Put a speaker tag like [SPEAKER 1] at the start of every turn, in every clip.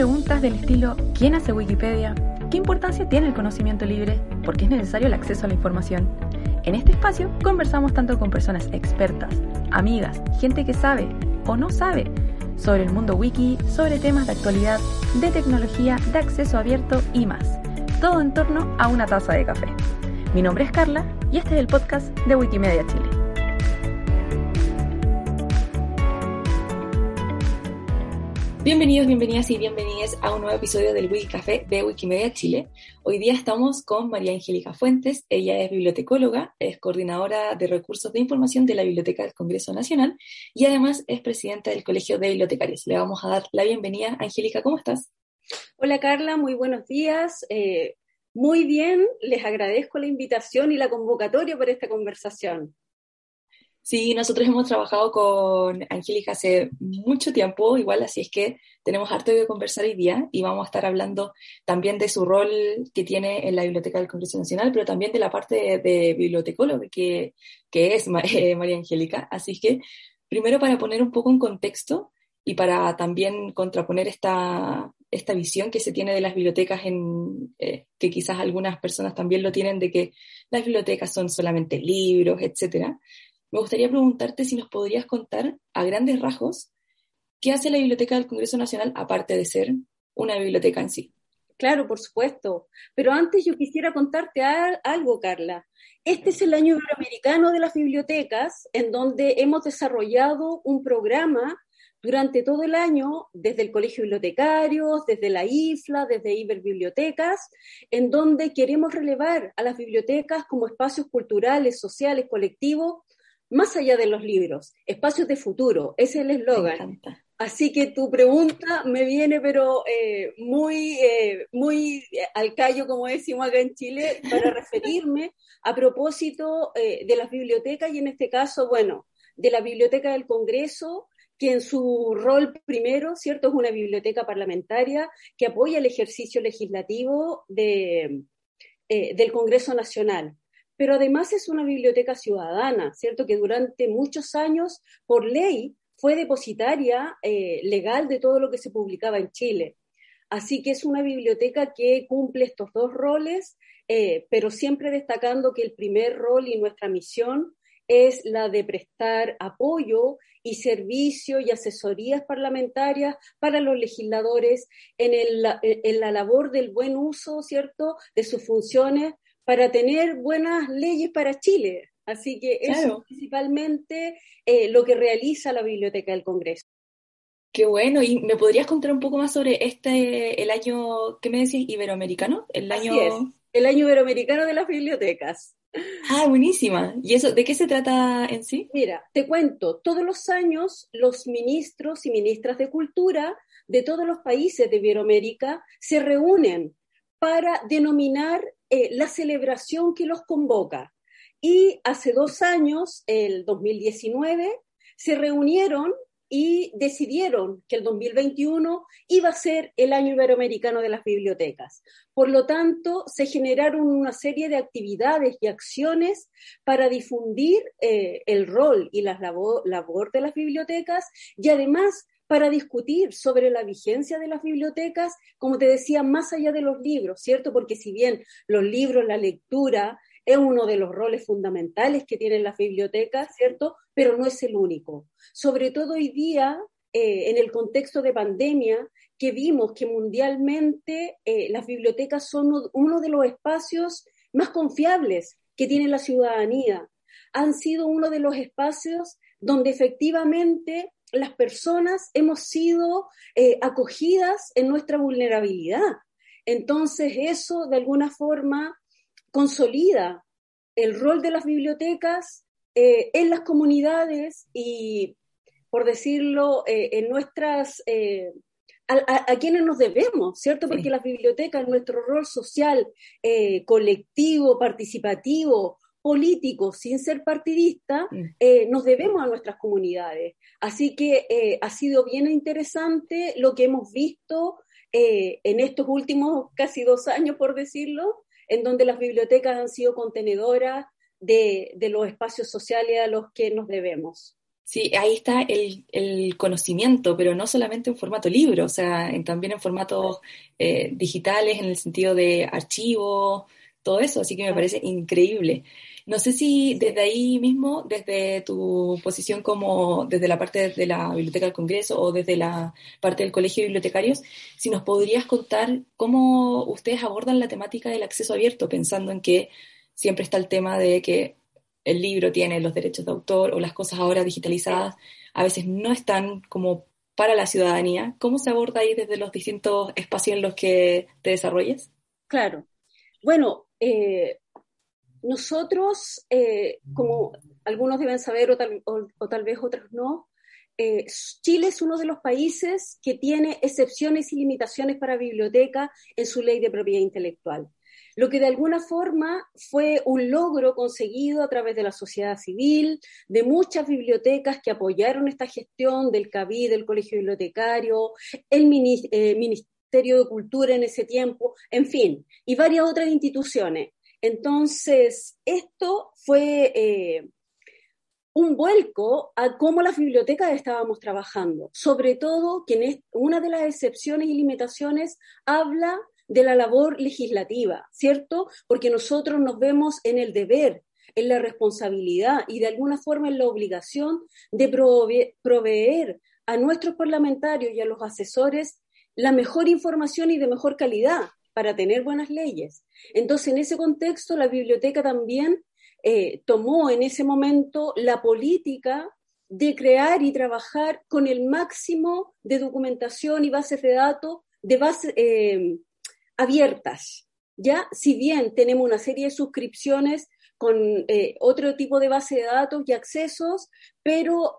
[SPEAKER 1] Preguntas del estilo ¿quién hace Wikipedia? ¿Qué importancia tiene el conocimiento libre? ¿Por qué es necesario el acceso a la información? En este espacio conversamos tanto con personas expertas, amigas, gente que sabe o no sabe sobre el mundo wiki, sobre temas de actualidad, de tecnología, de acceso abierto y más. Todo en torno a una taza de café. Mi nombre es Carla y este es el podcast de Wikimedia Chile. Bienvenidos, bienvenidas y bienvenidas a un nuevo episodio del Wiki Café de Wikimedia Chile. Hoy día estamos con María Angélica Fuentes. Ella es bibliotecóloga, es coordinadora de recursos de información de la Biblioteca del Congreso Nacional y además es presidenta del Colegio de Bibliotecarios. Le vamos a dar la bienvenida. Angélica, ¿cómo estás?
[SPEAKER 2] Hola Carla, muy buenos días. Eh, muy bien, les agradezco la invitación y la convocatoria por esta conversación.
[SPEAKER 1] Sí, nosotros hemos trabajado con Angélica hace mucho tiempo, igual, así es que tenemos harto de conversar hoy día y vamos a estar hablando también de su rol que tiene en la Biblioteca del Congreso Nacional, pero también de la parte de, bibliotecólogo que, que es eh, María Angélica. Así que, primero para poner un poco en contexto y para también contraponer esta, esta visión que se tiene de las bibliotecas, en, eh, que quizás algunas personas también lo tienen, de que las bibliotecas son solamente libros, etcétera me gustaría preguntarte si nos podrías contar a grandes rasgos qué hace la Biblioteca del Congreso Nacional aparte de ser una biblioteca en sí.
[SPEAKER 2] Claro, por supuesto. Pero antes yo quisiera contarte algo, Carla. Este es el año iberoamericano de las bibliotecas, en donde hemos desarrollado un programa durante todo el año, desde el Colegio Bibliotecarios, desde la IFLA, desde Iberbibliotecas, en donde queremos relevar a las bibliotecas como espacios culturales, sociales, colectivos, más allá de los libros, espacios de futuro, ese es el eslogan. Así que tu pregunta me viene, pero eh, muy, eh, muy al callo, como decimos acá en Chile, para referirme a propósito eh, de las bibliotecas y en este caso, bueno, de la Biblioteca del Congreso, que en su rol primero, ¿cierto? Es una biblioteca parlamentaria que apoya el ejercicio legislativo de, del Congreso Nacional pero además es una biblioteca ciudadana, ¿cierto? Que durante muchos años, por ley, fue depositaria eh, legal de todo lo que se publicaba en Chile. Así que es una biblioteca que cumple estos dos roles, eh, pero siempre destacando que el primer rol y nuestra misión es la de prestar apoyo y servicio y asesorías parlamentarias para los legisladores en, en la labor del buen uso, ¿cierto?, de sus funciones para tener buenas leyes para Chile. Así que eso es principalmente eh, lo que realiza la Biblioteca del Congreso.
[SPEAKER 1] Qué bueno, y me podrías contar un poco más sobre este, el año, ¿qué me decís? Iberoamericano, el año...
[SPEAKER 2] el año iberoamericano de las bibliotecas.
[SPEAKER 1] Ah, buenísima. ¿Y eso de qué se trata en sí?
[SPEAKER 2] Mira, te cuento, todos los años los ministros y ministras de cultura de todos los países de Iberoamérica se reúnen para denominar eh, la celebración que los convoca. Y hace dos años, el 2019, se reunieron y decidieron que el 2021 iba a ser el año iberoamericano de las bibliotecas. Por lo tanto, se generaron una serie de actividades y acciones para difundir eh, el rol y la labor de las bibliotecas y además para discutir sobre la vigencia de las bibliotecas, como te decía, más allá de los libros, ¿cierto? Porque si bien los libros, la lectura es uno de los roles fundamentales que tienen las bibliotecas, ¿cierto? Pero no es el único. Sobre todo hoy día, eh, en el contexto de pandemia, que vimos que mundialmente eh, las bibliotecas son uno de los espacios más confiables que tiene la ciudadanía. Han sido uno de los espacios donde efectivamente las personas hemos sido eh, acogidas en nuestra vulnerabilidad. Entonces eso de alguna forma consolida el rol de las bibliotecas eh, en las comunidades y, por decirlo, eh, en nuestras... A, quienes nos debemos, ¿cierto? Porque las bibliotecas, nuestro rol social, colectivo, participativo, político, sin ser partidista, mm. nos debemos a nuestras comunidades. Así que ha sido bien interesante lo que hemos visto en estos últimos casi dos años, por decirlo, en donde las bibliotecas han sido contenedoras de, los espacios sociales a los que nos debemos.
[SPEAKER 1] Sí, ahí está el, conocimiento, pero no solamente en formato libro, o sea, también en formatos eh, digitales, en el sentido de archivos, todo eso, así que me parece increíble. No sé si desde ahí mismo, desde tu posición como desde la parte de la Biblioteca del Congreso o desde la parte del Colegio de Bibliotecarios, si nos podrías contar cómo ustedes abordan la temática del acceso abierto, pensando en que siempre está el tema de que el libro tiene los derechos de autor o las cosas ahora digitalizadas a veces no están como para la ciudadanía. ¿Cómo se aborda ahí desde los distintos espacios en los que te desarrolles?
[SPEAKER 2] Claro. Bueno, eh, nosotros, eh, como algunos deben saber o tal, vez otros no, eh, Chile es uno de los países que tiene excepciones y limitaciones para biblioteca en su ley de propiedad intelectual. Lo que de alguna forma fue un logro conseguido a través de la sociedad civil, de muchas bibliotecas que apoyaron esta gestión del CABI, del Colegio Bibliotecario, el eh, Ministerio de Cultura en ese tiempo, en fin, y varias otras instituciones. Entonces, esto fue eh, un vuelco a cómo las bibliotecas estábamos trabajando, sobre todo que en una de las excepciones y limitaciones habla de la labor legislativa, ¿cierto? Porque nosotros nos vemos en el deber, en la responsabilidad y de alguna forma en la obligación de proveer a nuestros parlamentarios y a los asesores la mejor información y de mejor calidad para tener buenas leyes. Entonces, en ese contexto, la biblioteca también eh, tomó en ese momento la política de crear y trabajar con el máximo de documentación y bases de datos de base, eh, abiertas. Ya, si bien tenemos una serie de suscripciones con eh, otro tipo de base de datos y accesos, pero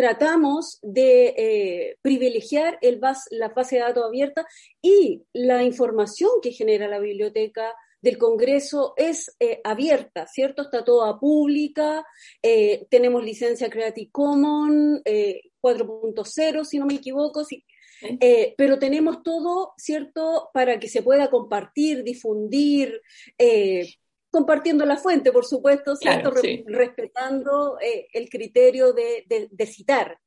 [SPEAKER 2] tratamos de eh, privilegiar el la base de datos abierta y la información que genera la biblioteca del Congreso es eh, abierta, ¿cierto? Está toda pública, eh, tenemos licencia Creative Commons 4.0, si no me equivoco, pero tenemos todo, ¿cierto?, para que se pueda compartir, difundir, compartiendo la fuente, por supuesto, respetando eh, el criterio de, citar.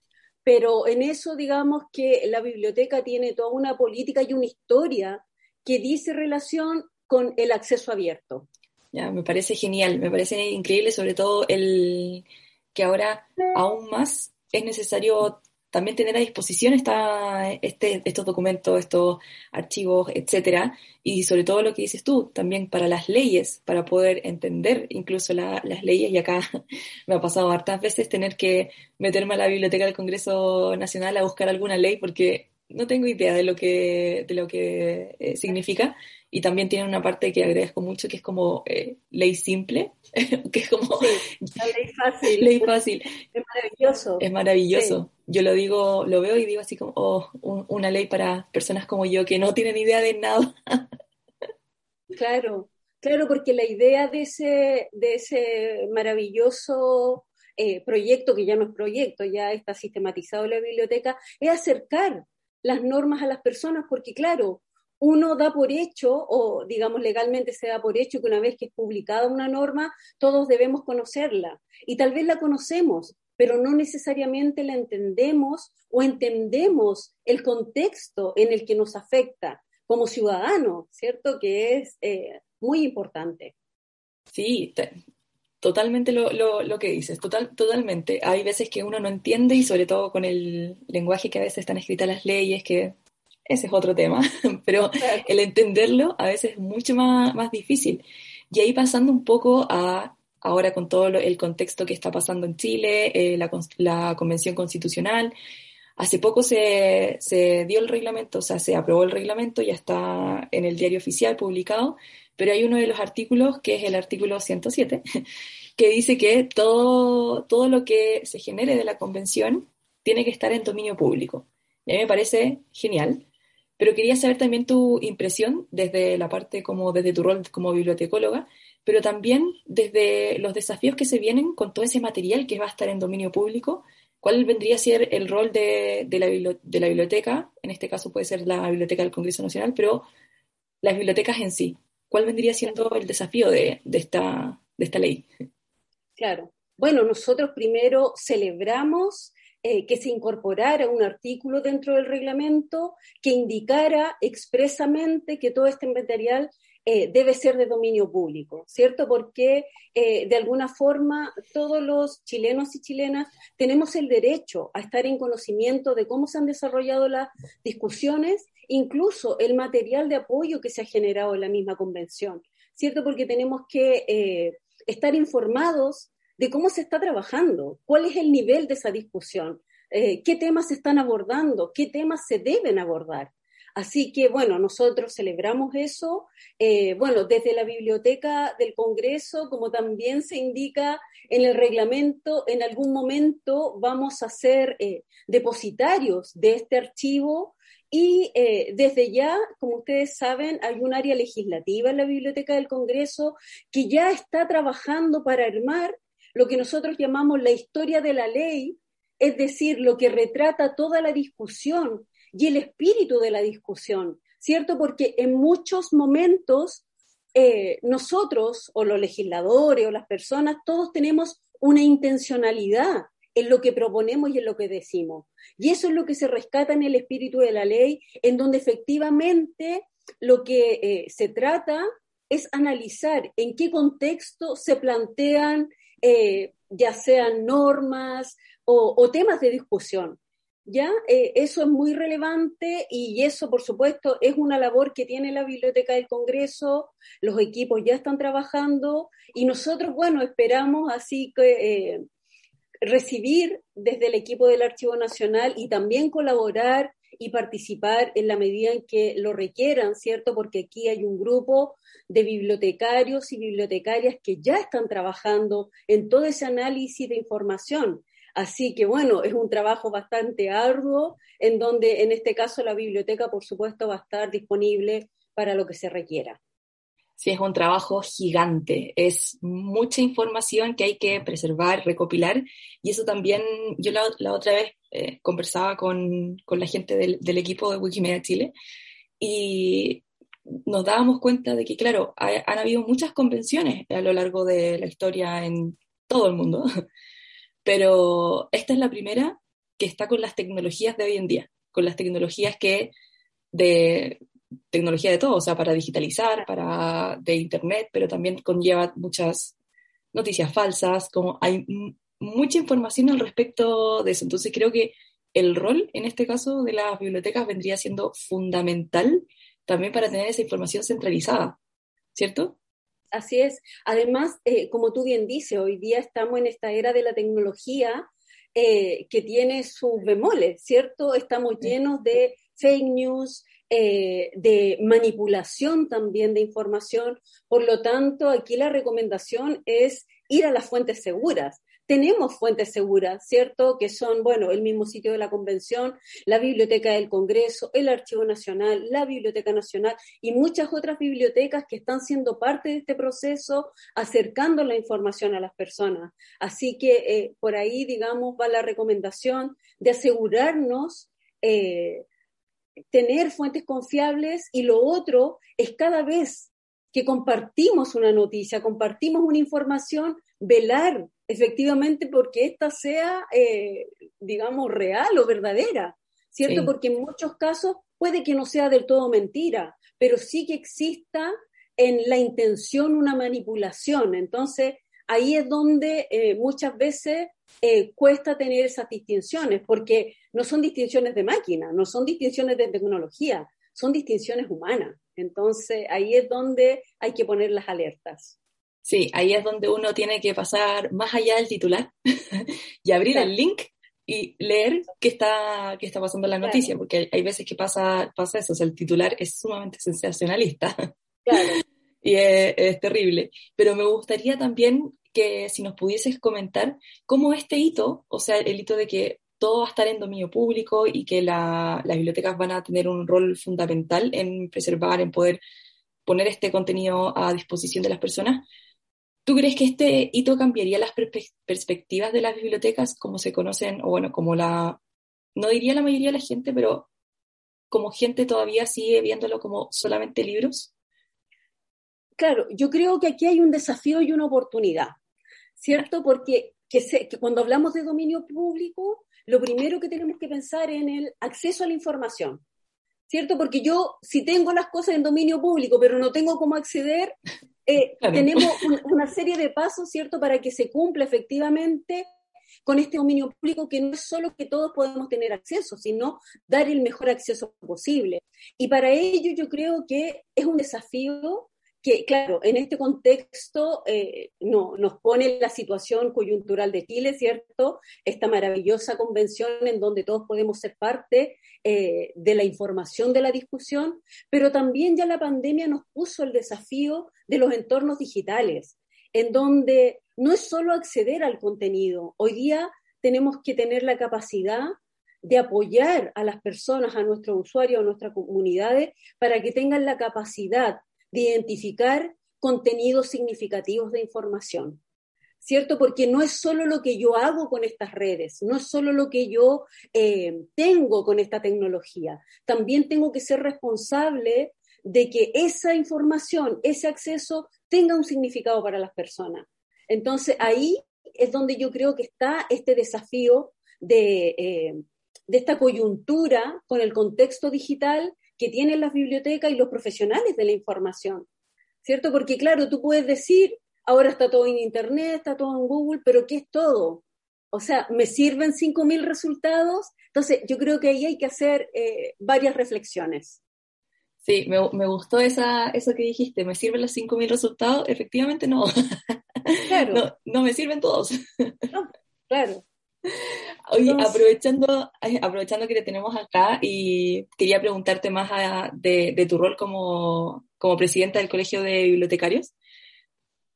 [SPEAKER 2] Pero en eso, digamos que la biblioteca tiene toda una política y una historia que dice relación con el acceso abierto.
[SPEAKER 1] Ya, me parece genial, me parece increíble, sobre todo el que ahora aún más es necesario también tener a disposición este, estos documentos, estos archivos, etcétera, y sobre todo lo que dices tú, también para las leyes, para poder entender incluso las leyes, y acá me ha pasado hartas veces tener que meterme a la biblioteca del Congreso Nacional a buscar alguna ley porque no tengo idea de lo que, de lo que eh, significa, y también tiene una parte que agradezco mucho que es como eh, ley simple, que es como
[SPEAKER 2] ley fácil.
[SPEAKER 1] ley fácil.
[SPEAKER 2] Es maravilloso.
[SPEAKER 1] Es maravilloso. Yo lo digo, lo veo y digo así como, oh, una ley para personas como yo que no tienen idea de nada.
[SPEAKER 2] claro, claro, porque la idea de ese, de ese maravilloso eh, proyecto, que ya no es proyecto, ya está sistematizado en la biblioteca, es acercar las normas a las personas, porque claro, uno da por hecho, o digamos legalmente se da por hecho que una vez que es publicada una norma, todos debemos conocerla. Y tal vez la conocemos, pero no necesariamente la entendemos o entendemos el contexto en el que nos afecta como ciudadanos, ¿cierto? Que es eh, muy importante.
[SPEAKER 1] Sí, totalmente lo, lo, que dices, total, totalmente. Hay veces que uno no entiende y sobre todo con el lenguaje que a veces están escritas las leyes, que ese es otro tema, pero el entenderlo a veces es mucho más, más difícil. Y ahí pasando un poco a ahora con todo el contexto que está pasando en Chile, eh, la, la, Convención Constitucional, Hace poco se, se, dio el reglamento, o sea, se aprobó el reglamento, ya está en el diario oficial publicado, pero hay uno de los artículos, que es el artículo 107, que dice que todo, todo lo que se genere de la convención tiene que estar en dominio público. Y a mí me parece genial, pero quería saber también tu impresión desde la parte como desde tu rol como bibliotecóloga, pero también desde los desafíos que se vienen con todo ese material que va a estar en dominio público ¿Cuál vendría a ser el rol de, la, biblioteca? En este caso puede ser la Biblioteca del Congreso Nacional, pero las bibliotecas en sí. ¿Cuál vendría siendo el desafío de, esta, ley?
[SPEAKER 2] Claro. Bueno, nosotros primero celebramos eh, que se incorporara un artículo dentro del reglamento que indicara expresamente que todo este material eh, debe ser de dominio público, ¿cierto? Porque eh, de alguna forma todos los chilenos y chilenas tenemos el derecho a estar en conocimiento de cómo se han desarrollado las discusiones, incluso el material de apoyo que se ha generado en la misma convención, ¿cierto? Porque tenemos que eh, estar informados de cómo se está trabajando, cuál es el nivel de esa discusión, qué temas se están abordando, qué temas se deben abordar. Así que, bueno, nosotros celebramos eso. Eh, bueno, desde la biblioteca del Congreso, como también se indica en el reglamento, en algún momento vamos a ser eh, depositarios de este archivo y eh, desde ya, como ustedes saben, hay un área legislativa en la Biblioteca del Congreso que ya está trabajando para armar lo que nosotros llamamos la historia de la ley, es decir, lo que retrata toda la discusión y el espíritu de la discusión, ¿cierto? Porque en muchos momentos eh, nosotros o los legisladores o las personas, todos tenemos una intencionalidad en lo que proponemos y en lo que decimos. Y eso es lo que se rescata en el espíritu de la ley, en donde efectivamente lo que eh, se trata es analizar en qué contexto se plantean eh, ya sean normas o, temas de discusión. ¿Ya? Eh, eso es muy relevante y eso, por supuesto, es una labor que tiene la Biblioteca del Congreso, los equipos ya están trabajando y nosotros, bueno, esperamos así que eh, recibir desde el equipo del Archivo Nacional y también colaborar y participar en la medida en que lo requieran, ¿cierto? Porque aquí hay un grupo de bibliotecarios y bibliotecarias que ya están trabajando en todo ese análisis de información Así que bueno, es un trabajo bastante arduo en donde en este caso la biblioteca, por supuesto, va a estar disponible para lo que se requiera.
[SPEAKER 1] Sí, es un trabajo gigante, es mucha información que hay que preservar, recopilar, y eso también, yo la, otra vez eh, conversaba con, la gente del, equipo de Wikimedia Chile y nos dábamos cuenta de que, claro, han habido muchas convenciones a lo largo de la historia en todo el mundo, pero esta es la primera que está con las tecnologías de hoy en día, con las tecnologías que de tecnología de todo, o sea, para digitalizar, para de internet, pero también conlleva muchas noticias falsas, como hay mucha información al respecto de eso. Entonces creo que el rol en este caso de las bibliotecas vendría siendo fundamental también para tener esa información centralizada, ¿cierto?
[SPEAKER 2] Así es. Además, eh, como tú bien dices, hoy día estamos en esta era de la tecnología eh, que tiene sus bemoles, ¿cierto? Estamos llenos de fake news, eh, de manipulación también de información. Por lo tanto, aquí la recomendación es ir a las fuentes seguras tenemos fuentes seguras, ¿cierto? Que son, bueno, el mismo sitio de la convención, la Biblioteca del Congreso, el Archivo Nacional, la Biblioteca Nacional y muchas otras bibliotecas que están siendo parte de este proceso, acercando la información a las personas. Así que eh, por ahí, digamos, va la recomendación de asegurarnos. Eh, tener fuentes confiables y lo otro es cada vez que compartimos una noticia, compartimos una información, velar efectivamente porque ésta sea, eh, digamos, real o verdadera, ¿cierto? Porque en muchos casos puede que no sea del todo mentira, pero sí que exista en la intención una manipulación. Entonces, ahí es donde eh, muchas veces eh, cuesta tener esas distinciones, porque no son distinciones de máquina, no son distinciones de tecnología, son distinciones humanas. Entonces, ahí es donde hay que poner las alertas.
[SPEAKER 1] Sí, ahí es donde uno tiene que pasar más allá del titular y abrir el link y leer qué está, qué está pasando en la noticia, porque hay, veces que pasa, pasa eso, o sea, el titular es sumamente sensacionalista. Claro. y es, terrible. Pero me gustaría también que si nos pudieses comentar cómo este hito, o sea, el hito de que todo va a estar en dominio público y que las bibliotecas van a tener un rol fundamental en preservar, en poder poner este contenido a disposición de las personas. ¿Tú crees que este hito cambiaría las perspectivas de las bibliotecas como se conocen, o bueno, como la, no diría la mayoría de la gente, pero como gente todavía sigue viéndolo como solamente libros?
[SPEAKER 2] Claro, yo creo que aquí hay un desafío y una oportunidad, ¿cierto? Porque que, que cuando hablamos de dominio público, lo primero que tenemos que pensar es en el acceso a la información. ¿cierto? Porque yo, si tengo las cosas en dominio público, pero no tengo cómo acceder, eh, tenemos una serie de pasos, ¿cierto?, para que se cumpla efectivamente con este dominio público que no es solo que todos podemos tener acceso, sino dar el mejor acceso posible. Y para ello yo creo que es un desafío que, claro, en este contexto eh, no, nos pone la situación coyuntural de Chile, ¿cierto? Esta maravillosa convención en donde todos podemos ser parte eh, de la información de la discusión, pero también ya la pandemia nos puso el desafío de los entornos digitales, en donde no es solo acceder al contenido, hoy día tenemos que tener la capacidad de apoyar a las personas, a nuestros usuarios, a nuestras comunidades, para que tengan la capacidad de identificar contenidos significativos de información. ¿Cierto? Porque no es solo lo que yo hago con estas redes, no es solo lo que yo eh, tengo con esta tecnología. También tengo que ser responsable de que esa información, ese acceso tenga un significado para las personas. Entonces ahí es donde yo creo que está este desafío de, eh, de esta coyuntura con el contexto digital que tienen las bibliotecas y los profesionales de la información, ¿cierto? Porque claro, tú puedes decir, ahora está todo en Internet, está todo en Google, pero ¿qué es todo? O sea, ¿me sirven 5.000 resultados? Entonces, yo creo que ahí hay que hacer eh, varias reflexiones.
[SPEAKER 1] Sí, me, me, gustó esa, eso que dijiste. ¿Me sirven los 5.000 resultados? Efectivamente no. Claro. no. No me sirven todos.
[SPEAKER 2] No, claro.
[SPEAKER 1] Oye, aprovechando, aprovechando que te tenemos acá y quería preguntarte más de, tu rol como, como presidenta del Colegio de Bibliotecarios.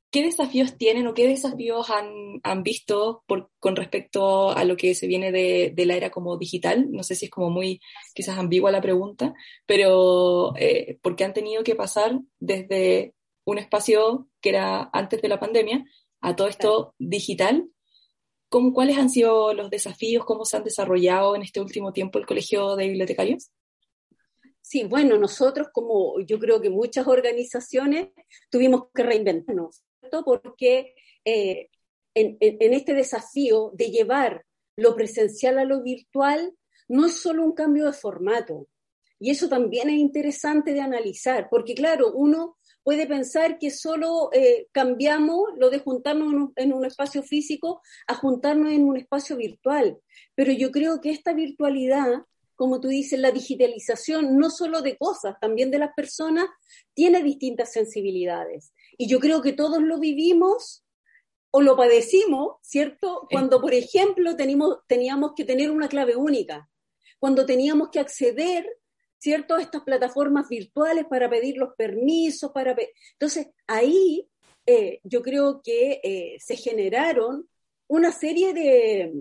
[SPEAKER 1] ¿Qué desafíos tienen o qué desafíos han, visto con respecto a lo que se viene de, la era como digital? No sé si es como muy quizás ambigua la pregunta, pero eh, porque han tenido que pasar desde un espacio que era antes de la pandemia a todo esto digital ¿Cómo, ¿Cuáles han sido los desafíos? ¿Cómo se han desarrollado en este último tiempo el Colegio de Bibliotecarios?
[SPEAKER 2] Sí, bueno, nosotros como yo creo que muchas organizaciones tuvimos que reinventarnos, ¿cierto? Porque eh, en, en, este desafío de llevar lo presencial a lo virtual, no es solo un cambio de formato. Y eso también es interesante de analizar, porque claro, uno puede pensar que solo eh, cambiamos lo de juntarnos en un, espacio físico a juntarnos en un espacio virtual. Pero yo creo que esta virtualidad, como tú dices, la digitalización no solo de cosas, también de las personas, tiene distintas sensibilidades. Y yo creo que todos lo vivimos o lo padecimos, ¿cierto? Cuando, por ejemplo, teníamos que tener una clave única, cuando teníamos que acceder ¿cierto? Estas plataformas virtuales para pedir los permisos, para... Entonces, ahí eh, yo creo que eh, se generaron una serie de,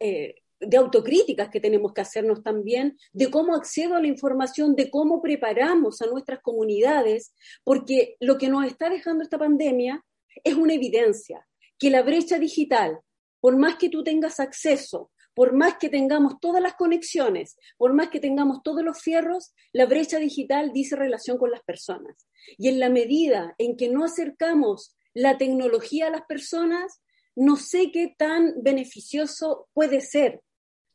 [SPEAKER 2] eh, de autocríticas que tenemos que hacernos también, de cómo accedo a la información, de cómo preparamos a nuestras comunidades, porque lo que nos está dejando esta pandemia es una evidencia, que la brecha digital, por más que tú tengas acceso por más que tengamos todas las conexiones, por más que tengamos todos los fierros, la brecha digital dice relación con las personas. Y en la medida en que no acercamos la tecnología a las personas, no sé qué tan beneficioso puede ser,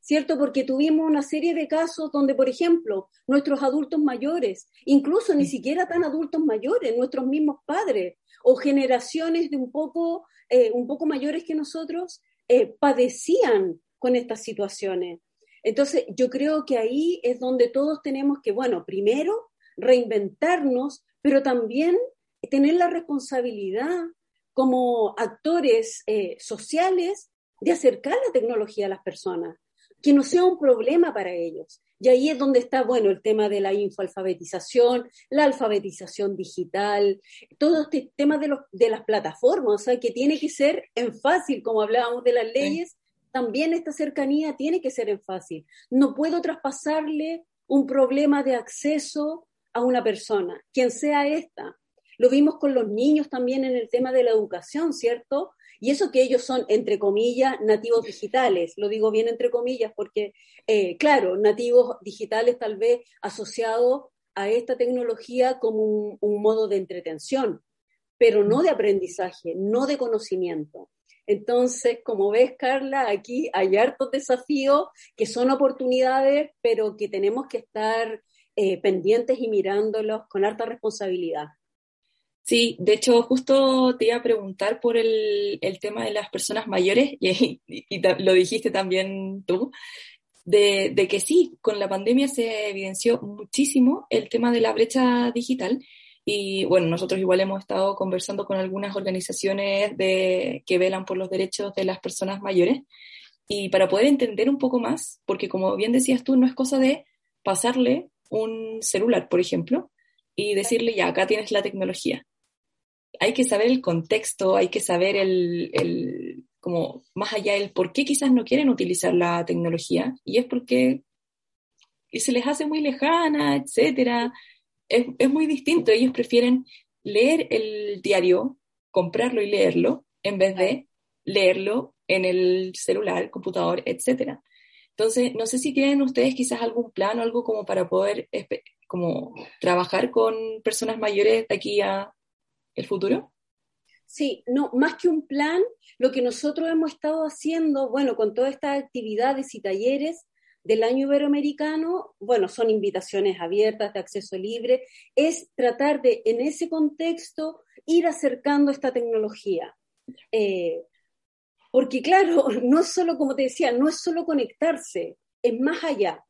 [SPEAKER 2] ¿cierto? Porque tuvimos una serie de casos donde, por ejemplo, nuestros adultos mayores, incluso ni siquiera tan adultos mayores, nuestros mismos padres o generaciones de un poco, eh, un poco mayores que nosotros, eh, padecían con estas situaciones. Entonces, yo creo que ahí es donde todos tenemos que, bueno, primero reinventarnos, pero también tener la responsabilidad como actores eh, sociales de acercar la tecnología a las personas, que no sea un problema para ellos. Y ahí es donde está, bueno, el tema de la infoalfabetización, la alfabetización digital, todo este tema de, los, de las plataformas, o sea, que tiene que ser en fácil, como hablábamos de las leyes, también esta cercanía tiene que ser en fácil. No puedo traspasarle un problema de acceso a una persona, quien sea esta. Lo vimos con los niños también en el tema de la educación, ¿cierto? Y eso que ellos son, entre comillas, nativos digitales, lo digo bien entre comillas, porque, eh, claro, nativos digitales tal vez asociados a esta tecnología como un, modo de entretención, pero no de aprendizaje, no de conocimiento. Entonces, como ves, Carla, aquí hay hartos desafíos que son oportunidades, pero que tenemos que estar eh, pendientes y mirándolos con harta responsabilidad.
[SPEAKER 1] Sí, de hecho, justo te iba a preguntar por el, tema de las personas mayores, y, lo dijiste también tú, de, que sí, con la pandemia se evidenció muchísimo el tema de la brecha digital. Y bueno, nosotros igual hemos estado conversando con algunas organizaciones de, que velan por los derechos de las personas mayores. Y para poder entender un poco más, porque como bien decías tú, no es cosa de pasarle un celular, por ejemplo, y decirle, ya, acá tienes la tecnología hay que saber el contexto, hay que saber el, como más allá del por qué quizás no quieren utilizar la tecnología, y es porque se les hace muy lejana, etcétera. Es, es muy distinto. Ellos prefieren leer el diario, comprarlo y leerlo, en vez de leerlo en el celular, computador, etcétera. Entonces, no sé si tienen ustedes quizás algún plan o algo como para poder como trabajar con personas mayores de aquí a el futuro?
[SPEAKER 2] Sí, no, más que un plan, lo que nosotros hemos estado haciendo, bueno, con todas estas actividades y talleres del año iberoamericano, bueno, son invitaciones abiertas de acceso libre, es tratar de, en ese contexto, ir acercando esta tecnología. Eh, porque claro, no solo, como te decía, no es solo conectarse, es más allá.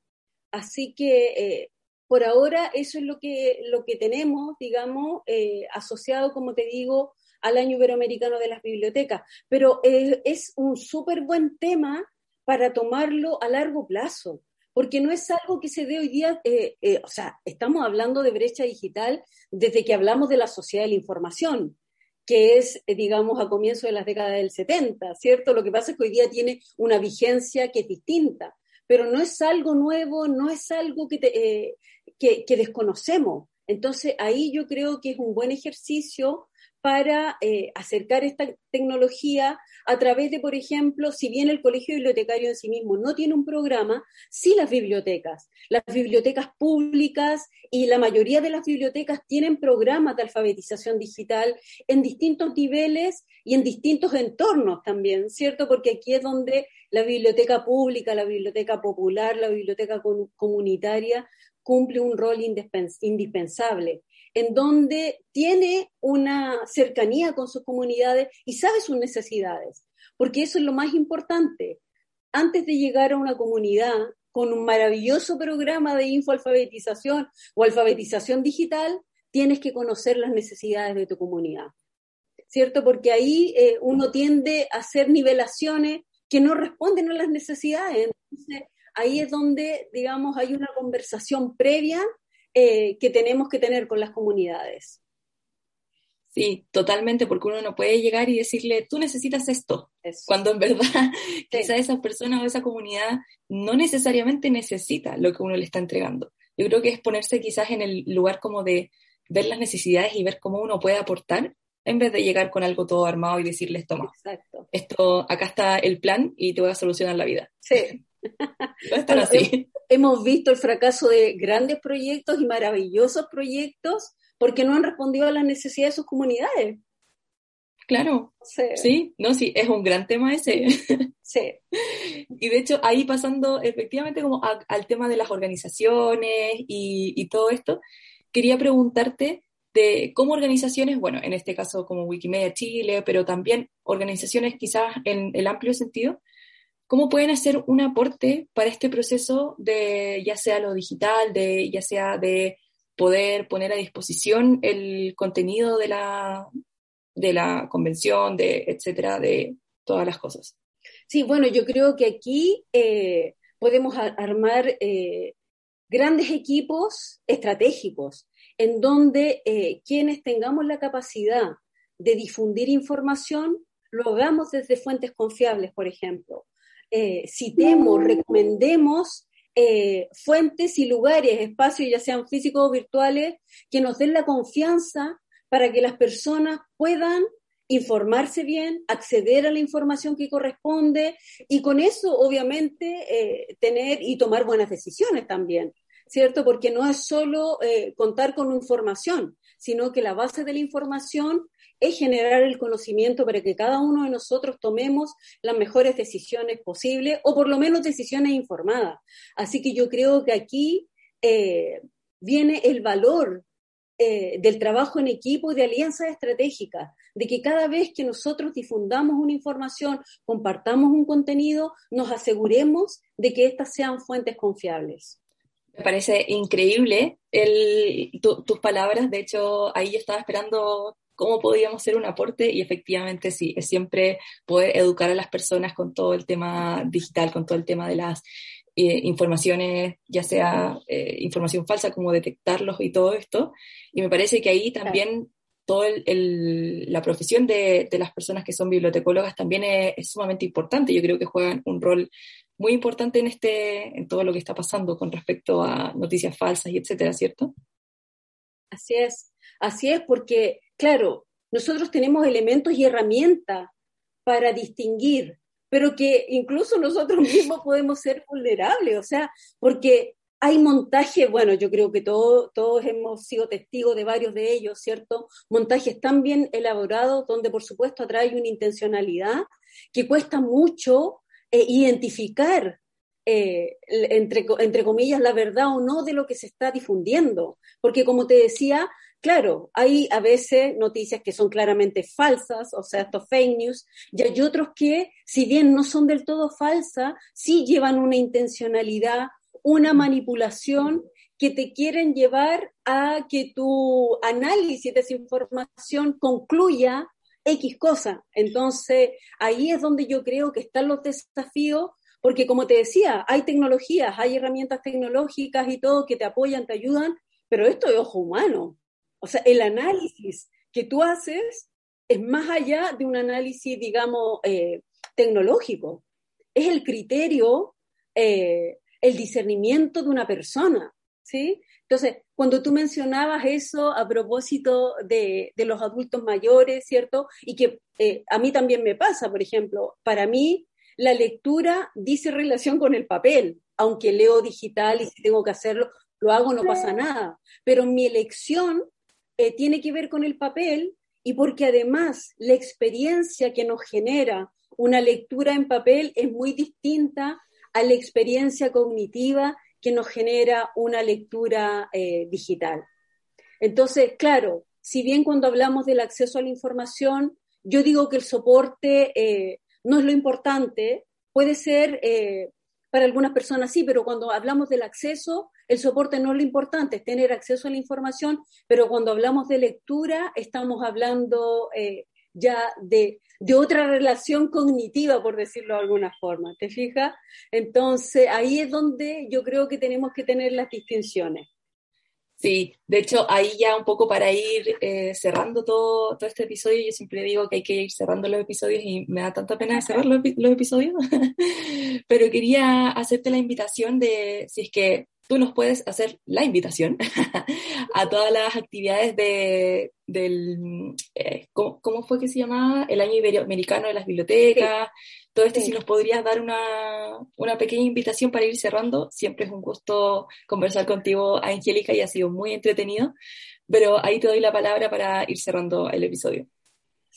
[SPEAKER 2] Así que eh, por ahora eso es lo que, lo que tenemos, digamos, eh, asociado, como te digo, al año iberoamericano de las bibliotecas. Pero eh, es un súper buen tema para tomarlo a largo plazo, porque no es algo que se dé hoy día, eh, o sea, estamos hablando de brecha digital desde que hablamos de la sociedad de la información que es, digamos, a comienzo de las décadas del 70, ¿cierto? Lo que pasa es que hoy día tiene una vigencia que es distinta, pero no es algo nuevo, no es algo que, que, desconocemos. Entonces, ahí yo creo que es un buen ejercicio para eh, acercar esta tecnología a través de, por ejemplo, si bien el colegio bibliotecario en sí mismo no tiene un programa, sí las bibliotecas. Las bibliotecas públicas y la mayoría de las bibliotecas tienen programas de alfabetización digital en distintos niveles y en distintos entornos también, ¿cierto? Porque aquí es donde la biblioteca pública, la biblioteca popular, la biblioteca comunitaria cumple un rol indispensable, en donde tiene una cercanía con sus comunidades y sabe sus necesidades, porque eso es lo más importante. Antes de llegar a una comunidad con un maravilloso programa de infoalfabetización o alfabetización digital, tienes que conocer las necesidades de tu comunidad, ¿cierto? Porque ahí eh, uno tiende a hacer nivelaciones que no responden a las necesidades. Entonces, ahí es donde, digamos, hay una conversación previa eh, que tenemos que tener con las comunidades.
[SPEAKER 1] Sí, totalmente, porque uno no puede llegar y decirle, tú necesitas esto, cuando en verdad quizá esa persona o esa comunidad no necesariamente necesita lo que uno le está entregando. Yo creo que es ponerse quizás en el lugar como de ver las necesidades y ver cómo uno puede aportar en vez de llegar con algo todo armado y decirles, toma, Exacto. esto, acá está el plan y te voy a solucionar la vida.
[SPEAKER 2] Sí, Hemos visto el fracaso de grandes proyectos y maravillosos proyectos porque no han respondido a las necesidades de sus comunidades.
[SPEAKER 1] Claro, sí. no, sí, es un gran tema ese.
[SPEAKER 2] Sí.
[SPEAKER 1] Y de hecho, ahí pasando efectivamente como al tema de las organizaciones y, y, todo esto, quería preguntarte de cómo organizaciones, bueno, en este caso como Wikimedia Chile, pero también organizaciones quizás en el amplio sentido, cómo pueden hacer un aporte para este proceso de ya sea lo digital, de ya sea de poder poner a disposición el contenido de la, de la convención, de etcétera, de todas las cosas.
[SPEAKER 2] Sí, bueno, yo creo que aquí eh, podemos armar eh, grandes equipos estratégicos en donde eh, quienes tengamos la capacidad de difundir información, lo hagamos desde fuentes confiables, por ejemplo. Citemos, recomendemos fuentes y lugares, espacios, ya sean físicos o virtuales, que nos den la confianza para que las personas puedan informarse bien, acceder a la información que corresponde y con eso, obviamente, eh, tener y tomar buenas decisiones también, ¿cierto? Porque no es solo eh, contar con información, sino que la base de la información es generar el conocimiento para que cada uno de nosotros tomemos las mejores decisiones posibles o por lo menos decisiones informadas. Así que yo creo que aquí eh, viene el valor eh, del trabajo en equipo y de alianzas estratégicas, de que cada vez que nosotros difundamos una información, compartamos un contenido, nos aseguremos de que éstas sean fuentes confiables.
[SPEAKER 1] Me parece increíble tus palabras, de hecho ahí yo estaba esperando cómo podíamos hacer un aporte y efectivamente sí, es siempre poder educar a las personas con todo el tema digital, con todo el tema de las eh, informaciones, ya sea eh, información falsa, como detectarlos y todo esto. Y me parece que ahí también toda la profesión de, las personas que son bibliotecólogas también es, sumamente importante. Yo creo que juegan un rol muy importante en, este, en todo lo que está pasando con respecto a noticias falsas y etcétera, ¿cierto?
[SPEAKER 2] Así es, así es, porque, claro, nosotros tenemos elementos y herramientas para distinguir pero que incluso nosotros mismos podemos ser vulnerables, o sea, porque hay montajes, bueno, yo creo que todos hemos sido testigos de varios de ellos, ¿cierto? Montajes tan bien elaborados donde por supuesto atrae una intencionalidad que cuesta mucho eh, identificar, entre, entre comillas, la verdad o no de lo que se está difundiendo. Porque como te decía, Claro, hay a veces noticias que son claramente falsas, o sea, estos fake news, y hay otros que, si bien no son del todo falsas, sí llevan una intencionalidad, una manipulación que te quieren llevar a que tu análisis de esa información concluya X cosa. Entonces, ahí es donde yo creo que están los desafíos, porque como te decía, hay tecnologías, hay herramientas tecnológicas y todo que te apoyan, te ayudan, pero esto es ojo humano. O sea, el análisis que tú haces es más allá de un análisis, digamos, eh, tecnológico. Es el criterio, eh, el discernimiento de una persona, ¿sí? Entonces, cuando tú mencionabas eso a propósito de, los adultos mayores, ¿cierto? Y que eh, a mí también me pasa, por ejemplo, para mí la lectura dice relación con el papel, aunque leo digital y si tengo que hacerlo, lo hago, no pasa nada. Pero mi elección eh, tiene que ver con el papel y porque además la experiencia que nos genera una lectura en papel es muy distinta a la experiencia cognitiva que nos genera una lectura eh, digital. Entonces, claro, si bien cuando hablamos del acceso a la información, yo digo que el soporte eh, no es lo importante, puede ser para algunas personas sí, pero cuando hablamos del acceso, el soporte no es lo importante, es tener acceso a la información, pero cuando hablamos de lectura, estamos hablando eh, ya de, otra relación cognitiva, por decirlo de alguna forma, ¿te fijas? Entonces, ahí es donde yo creo que tenemos que tener las distinciones.
[SPEAKER 1] Sí, de hecho, ahí ya un poco para ir eh, cerrando todo, todo este episodio, yo siempre digo que hay que ir cerrando los episodios y me da tanta pena cerrar los, los episodios, pero quería hacerte la invitación de, si es que tú nos puedes hacer la invitación a todas las actividades de, del, eh, ¿cómo, fue que se llamaba? El año iberoamericano de las bibliotecas, todo esto, si nos podrías dar una, una, pequeña invitación para ir cerrando, siempre es un gusto conversar contigo, Angélica, y ha sido muy entretenido, pero ahí te doy la palabra para ir cerrando el episodio.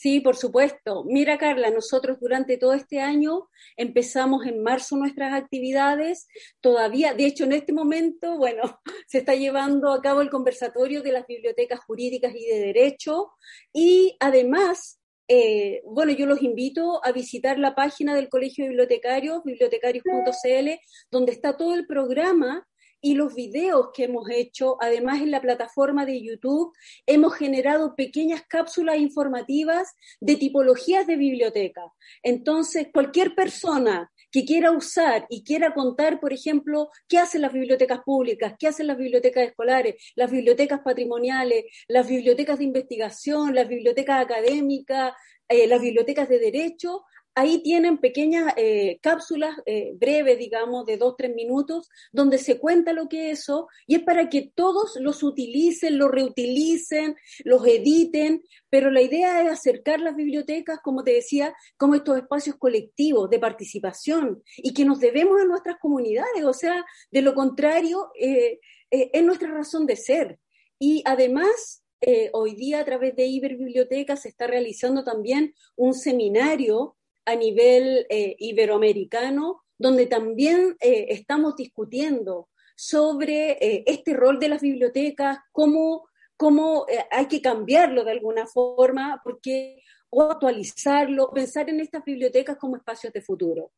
[SPEAKER 2] Sí, por supuesto. Mira, Carla, nosotros durante todo este año empezamos en marzo nuestras actividades. Todavía, de hecho, en este momento, bueno, se está llevando a cabo el conversatorio de las bibliotecas jurídicas y de derecho. Y además, eh, bueno, yo los invito a visitar la página del Colegio de Bibliotecarios, bibliotecarios.cl, donde está todo el programa y los videos que hemos hecho, además en la plataforma de YouTube, hemos generado pequeñas cápsulas informativas de tipologías de biblioteca. Entonces, cualquier persona que quiera usar y quiera contar, por ejemplo, qué hacen las bibliotecas públicas, qué hacen las bibliotecas escolares, las bibliotecas patrimoniales, las bibliotecas de investigación, las bibliotecas académicas, eh, las bibliotecas de derecho, ahí tienen pequeñas eh, cápsulas eh, breves, digamos, de dos, tres minutos, donde se cuenta lo que es eso, y es para que todos los utilicen, los reutilicen, los editen, pero la idea es acercar las bibliotecas, como te decía, como estos espacios colectivos de participación y que nos debemos a nuestras comunidades, o sea, de lo contrario, eh, es nuestra razón de ser. Y además, hoy día a través de Iberbiblioteca se está realizando también un seminario a nivel eh, iberoamericano, donde también eh, estamos discutiendo sobre eh, este rol de las bibliotecas, cómo, cómo hay que cambiarlo de alguna forma, porque, o actualizarlo, pensar en estas bibliotecas como espacios de futuro.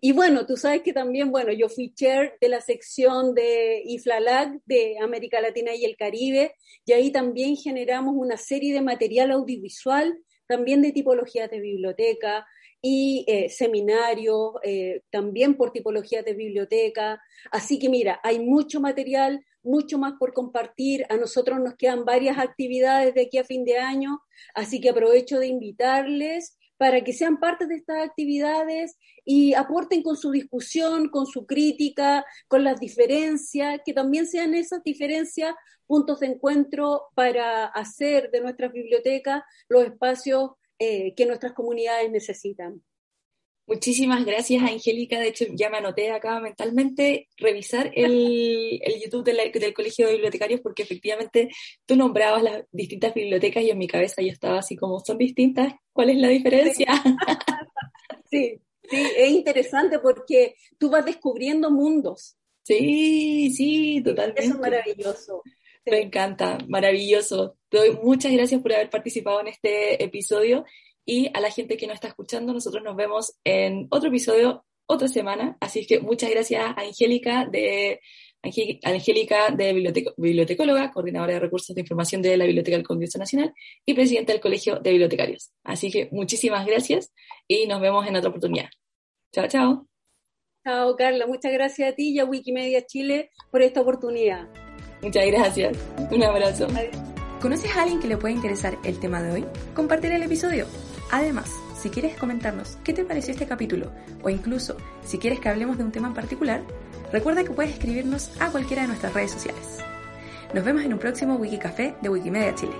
[SPEAKER 2] Y bueno, tú sabes que también, bueno, yo fui chair de la sección de IFLALAC de América Latina y el Caribe, y ahí también generamos una serie de material audiovisual, también de tipologías de biblioteca, y eh, seminarios, eh, también por tipologías de biblioteca. Así que mira, hay mucho material, mucho más por compartir. A nosotros nos quedan varias actividades de aquí a fin de año, así que aprovecho de invitarles para que sean parte de estas actividades y aporten con su discusión, con su crítica, con las diferencias, que también sean esas diferencias puntos de encuentro para hacer de nuestras bibliotecas los espacios eh, que nuestras comunidades necesitan.
[SPEAKER 1] Muchísimas gracias, Angélica. De hecho, ya me anoté acá mentalmente revisar el, el YouTube del Colegio de Bibliotecarios porque efectivamente tú nombrabas las distintas bibliotecas y en mi cabeza yo estaba así como, ¿son distintas? ¿Cuál es la diferencia?
[SPEAKER 2] Sí, sí, es interesante porque tú vas descubriendo mundos.
[SPEAKER 1] Sí, sí, totalmente.
[SPEAKER 2] Eso es maravilloso.
[SPEAKER 1] Me encanta, maravilloso. Te doy muchas gracias por haber participado en este episodio y a la gente que nos está escuchando, nosotros nos vemos en otro episodio otra semana. Así que muchas gracias a Angélica de Angélica de bibliotecóloga, coordinadora de recursos de información de la Biblioteca del Congreso Nacional y presidenta del Colegio de Bibliotecarios. Así que muchísimas gracias y nos vemos en otra oportunidad. Chao, chao.
[SPEAKER 2] Chao, Carla. Muchas gracias a ti y a Wikimedia Chile por esta oportunidad.
[SPEAKER 1] Muchas gracias. Un abrazo.
[SPEAKER 3] ¿Conoces a alguien que le pueda interesar el tema de hoy? Compartir el episodio. Además, si quieres comentarnos qué te pareció este capítulo o incluso si quieres que hablemos de un tema en particular, recuerda que puedes escribirnos a cualquiera de nuestras redes sociales. Nos vemos en un próximo Wikicafé de Wikimedia Chile.